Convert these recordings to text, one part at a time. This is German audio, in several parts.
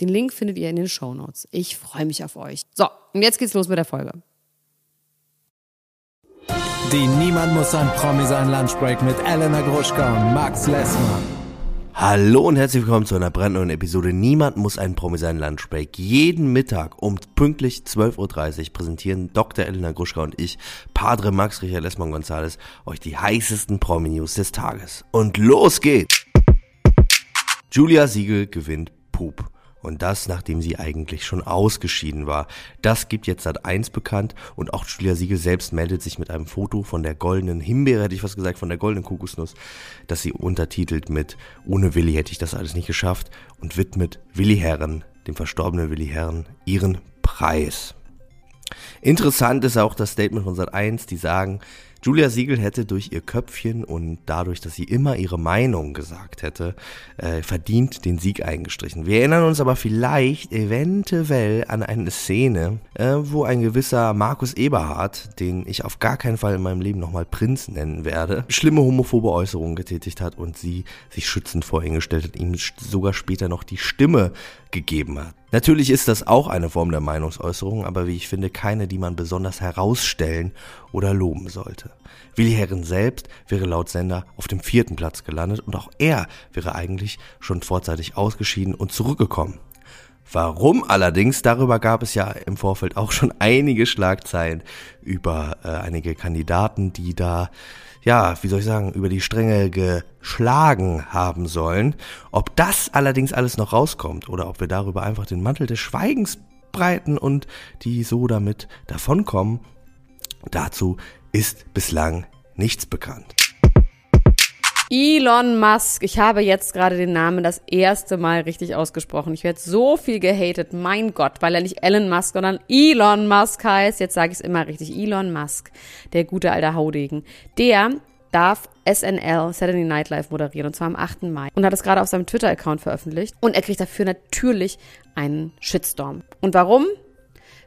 Den Link findet ihr in den Show Notes. Ich freue mich auf euch. So, und jetzt geht's los mit der Folge. Die Niemand muss ein Promi sein Lunchbreak mit Elena Gruschka und Max Lessmann. Hallo und herzlich willkommen zu einer brandneuen Episode Niemand muss ein Promi sein Lunchbreak. Jeden Mittag um pünktlich 12.30 Uhr präsentieren Dr. Elena Gruschka und ich, Padre Max Richard Lessmann Gonzales, euch die heißesten Promi-News des Tages. Und los geht's! Julia Siegel gewinnt Pup. Und das, nachdem sie eigentlich schon ausgeschieden war. Das gibt jetzt seit eins bekannt und auch Julia Siegel selbst meldet sich mit einem Foto von der goldenen Himbeere, hätte ich was gesagt, von der goldenen Kokosnuss, dass sie untertitelt mit Ohne Willi hätte ich das alles nicht geschafft und widmet Willi Herren, dem verstorbenen Willi Herren, ihren Preis. Interessant ist auch das Statement von Sat 1, die sagen, Julia Siegel hätte durch ihr Köpfchen und dadurch, dass sie immer ihre Meinung gesagt hätte, äh, verdient den Sieg eingestrichen. Wir erinnern uns aber vielleicht eventuell an eine Szene, äh, wo ein gewisser Markus Eberhardt, den ich auf gar keinen Fall in meinem Leben nochmal Prinz nennen werde, schlimme homophobe Äußerungen getätigt hat und sie sich schützend vor ihn gestellt hat, ihm sogar später noch die Stimme gegeben hat. Natürlich ist das auch eine Form der Meinungsäußerung, aber wie ich finde, keine, die man besonders herausstellen oder loben sollte. Willi Herren selbst wäre laut Sender auf dem vierten Platz gelandet und auch er wäre eigentlich schon vorzeitig ausgeschieden und zurückgekommen. Warum allerdings, darüber gab es ja im Vorfeld auch schon einige Schlagzeilen über äh, einige Kandidaten, die da ja, wie soll ich sagen, über die Stränge geschlagen haben sollen. Ob das allerdings alles noch rauskommt oder ob wir darüber einfach den Mantel des Schweigens breiten und die so damit davonkommen, dazu ist bislang nichts bekannt. Elon Musk. Ich habe jetzt gerade den Namen das erste Mal richtig ausgesprochen. Ich werde so viel gehatet. Mein Gott, weil er nicht Elon Musk, sondern Elon Musk heißt. Jetzt sage ich es immer richtig. Elon Musk, der gute alte Haudegen. Der darf SNL, Saturday Night Live, moderieren, und zwar am 8. Mai. Und hat es gerade auf seinem Twitter-Account veröffentlicht. Und er kriegt dafür natürlich einen Shitstorm. Und warum?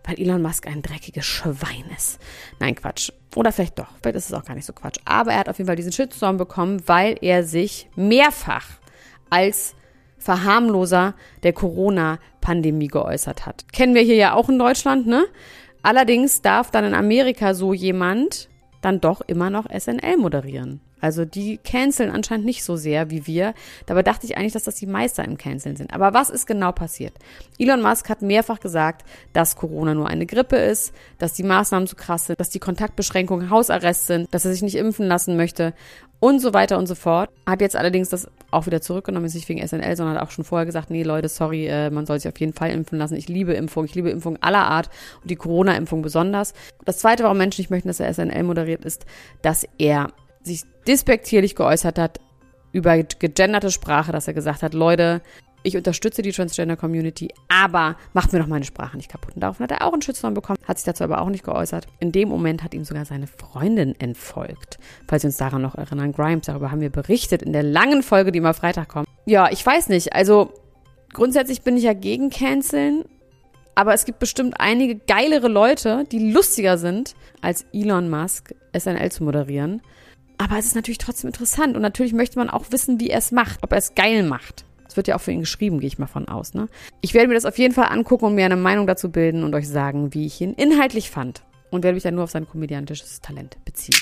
Weil Elon Musk ein dreckiges Schwein ist. Nein, Quatsch. Oder vielleicht doch. Vielleicht ist es auch gar nicht so Quatsch. Aber er hat auf jeden Fall diesen Shitstorm bekommen, weil er sich mehrfach als Verharmloser der Corona-Pandemie geäußert hat. Kennen wir hier ja auch in Deutschland, ne? Allerdings darf dann in Amerika so jemand dann doch immer noch SNL moderieren. Also die canceln anscheinend nicht so sehr wie wir. Dabei dachte ich eigentlich, dass das die Meister im Canceln sind. Aber was ist genau passiert? Elon Musk hat mehrfach gesagt, dass Corona nur eine Grippe ist, dass die Maßnahmen zu krass sind, dass die Kontaktbeschränkungen Hausarrest sind, dass er sich nicht impfen lassen möchte und so weiter und so fort. Hat jetzt allerdings das auch wieder zurückgenommen, ist nicht wegen SNL, sondern hat auch schon vorher gesagt, nee Leute, sorry, äh, man soll sich auf jeden Fall impfen lassen. Ich liebe Impfung, ich liebe Impfung aller Art und die Corona-Impfung besonders. Das Zweite, warum Menschen nicht möchten, dass er SNL moderiert, ist, dass er sich despektierlich geäußert hat über gegenderte Sprache, dass er gesagt hat, Leute, ich unterstütze die Transgender-Community, aber macht mir doch meine Sprache nicht kaputt. Und daraufhin hat er auch einen Shitstorm bekommen, hat sich dazu aber auch nicht geäußert. In dem Moment hat ihm sogar seine Freundin entfolgt. Falls wir uns daran noch erinnern, Grimes, darüber haben wir berichtet in der langen Folge, die immer Freitag kommt. Ja, ich weiß nicht, also grundsätzlich bin ich ja gegen Canceln, aber es gibt bestimmt einige geilere Leute, die lustiger sind, als Elon Musk SNL zu moderieren. Aber es ist natürlich trotzdem interessant und natürlich möchte man auch wissen, wie er es macht, ob er es geil macht. Das wird ja auch für ihn geschrieben, gehe ich mal von aus. Ne? Ich werde mir das auf jeden Fall angucken und mir eine Meinung dazu bilden und euch sagen, wie ich ihn inhaltlich fand. Und werde mich dann nur auf sein komödiantisches Talent beziehen.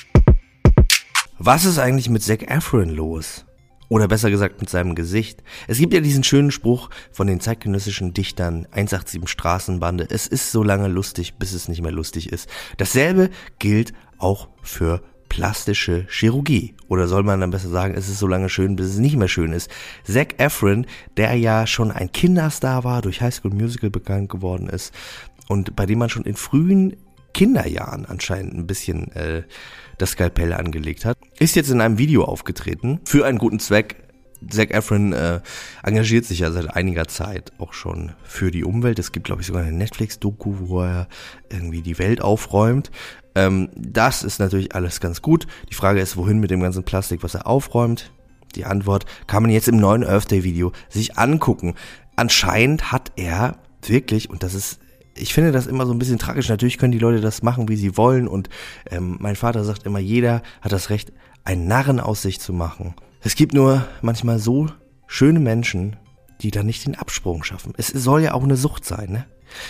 Was ist eigentlich mit Zac Efron los? Oder besser gesagt mit seinem Gesicht. Es gibt ja diesen schönen Spruch von den zeitgenössischen Dichtern 187 Straßenbande. Es ist so lange lustig, bis es nicht mehr lustig ist. Dasselbe gilt auch für plastische Chirurgie. Oder soll man dann besser sagen, es ist so lange schön, bis es nicht mehr schön ist. Zac Efron, der ja schon ein Kinderstar war, durch High School Musical bekannt geworden ist und bei dem man schon in frühen Kinderjahren anscheinend ein bisschen äh, das Skalpell angelegt hat. Ist jetzt in einem Video aufgetreten für einen guten Zweck. Zac Efron äh, engagiert sich ja seit einiger Zeit auch schon für die Umwelt. Es gibt, glaube ich, sogar eine Netflix-Doku, wo er irgendwie die Welt aufräumt. Ähm, das ist natürlich alles ganz gut. Die Frage ist, wohin mit dem ganzen Plastik, was er aufräumt? Die Antwort kann man jetzt im neuen Earth Day Video sich angucken. Anscheinend hat er wirklich, und das ist ich finde das immer so ein bisschen tragisch. Natürlich können die Leute das machen, wie sie wollen. Und ähm, mein Vater sagt immer, jeder hat das Recht, einen Narren aus sich zu machen. Es gibt nur manchmal so schöne Menschen, die da nicht den Absprung schaffen. Es soll ja auch eine Sucht sein, ne?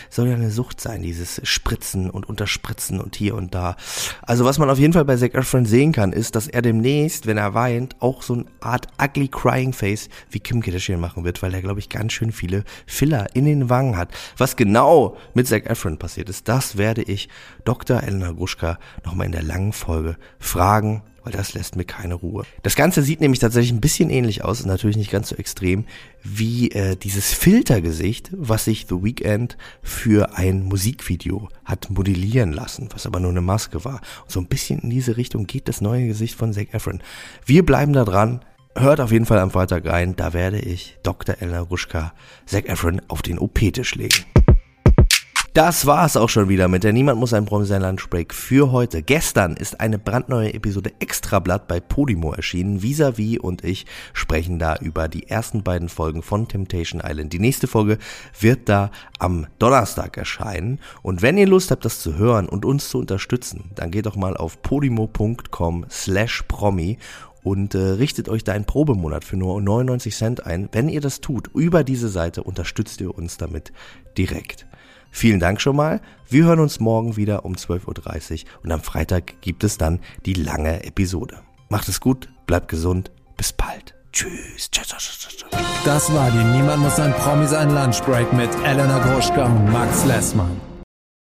soll ja eine Sucht sein, dieses Spritzen und Unterspritzen und hier und da. Also was man auf jeden Fall bei Zac Efron sehen kann, ist, dass er demnächst, wenn er weint, auch so eine Art ugly crying face wie Kim Kardashian machen wird, weil er, glaube ich, ganz schön viele Filler in den Wangen hat. Was genau mit Zac Efron passiert ist, das werde ich Dr. Elena Gruschka nochmal in der langen Folge fragen weil das lässt mir keine Ruhe. Das Ganze sieht nämlich tatsächlich ein bisschen ähnlich aus, natürlich nicht ganz so extrem, wie äh, dieses Filtergesicht, was sich The Weeknd für ein Musikvideo hat modellieren lassen, was aber nur eine Maske war. So ein bisschen in diese Richtung geht das neue Gesicht von Zac Efron. Wir bleiben da dran. Hört auf jeden Fall am Freitag rein, da werde ich Dr. Elna Ruschka Zac Efron auf den OP-Tisch legen. Das war's auch schon wieder mit der Niemand muss ein Promi sein Lunchbreak für heute. Gestern ist eine brandneue Episode Extrablatt bei Podimo erschienen. Visavi und ich sprechen da über die ersten beiden Folgen von Temptation Island. Die nächste Folge wird da am Donnerstag erscheinen. Und wenn ihr Lust habt, das zu hören und uns zu unterstützen, dann geht doch mal auf podimo.com slash promi und äh, richtet euch da einen Probemonat für nur 99 Cent ein. Wenn ihr das tut, über diese Seite unterstützt ihr uns damit direkt. Vielen Dank schon mal. Wir hören uns morgen wieder um 12.30 Uhr und am Freitag gibt es dann die lange Episode. Macht es gut, bleibt gesund, bis bald. Tschüss. Tschüss. tschüss, tschüss. Das war die Niemand muss ein Promi sein Lunchbreak mit Elena Groschka und Max Lessmann.